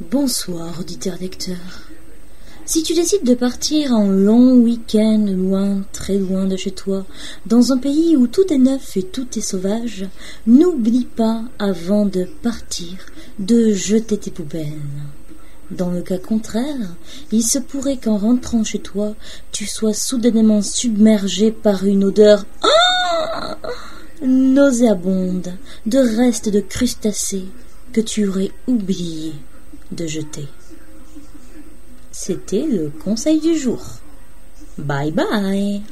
Bonsoir, auditeur lecteur. Si tu décides de partir en long week-end loin, très loin de chez toi, dans un pays où tout est neuf et tout est sauvage, n'oublie pas, avant de partir, de jeter tes poubelles. Dans le cas contraire, il se pourrait qu'en rentrant chez toi, tu sois soudainement submergé par une odeur ah nauséabonde de restes de crustacés que tu aurais oublié de jeter. C'était le conseil du jour. Bye bye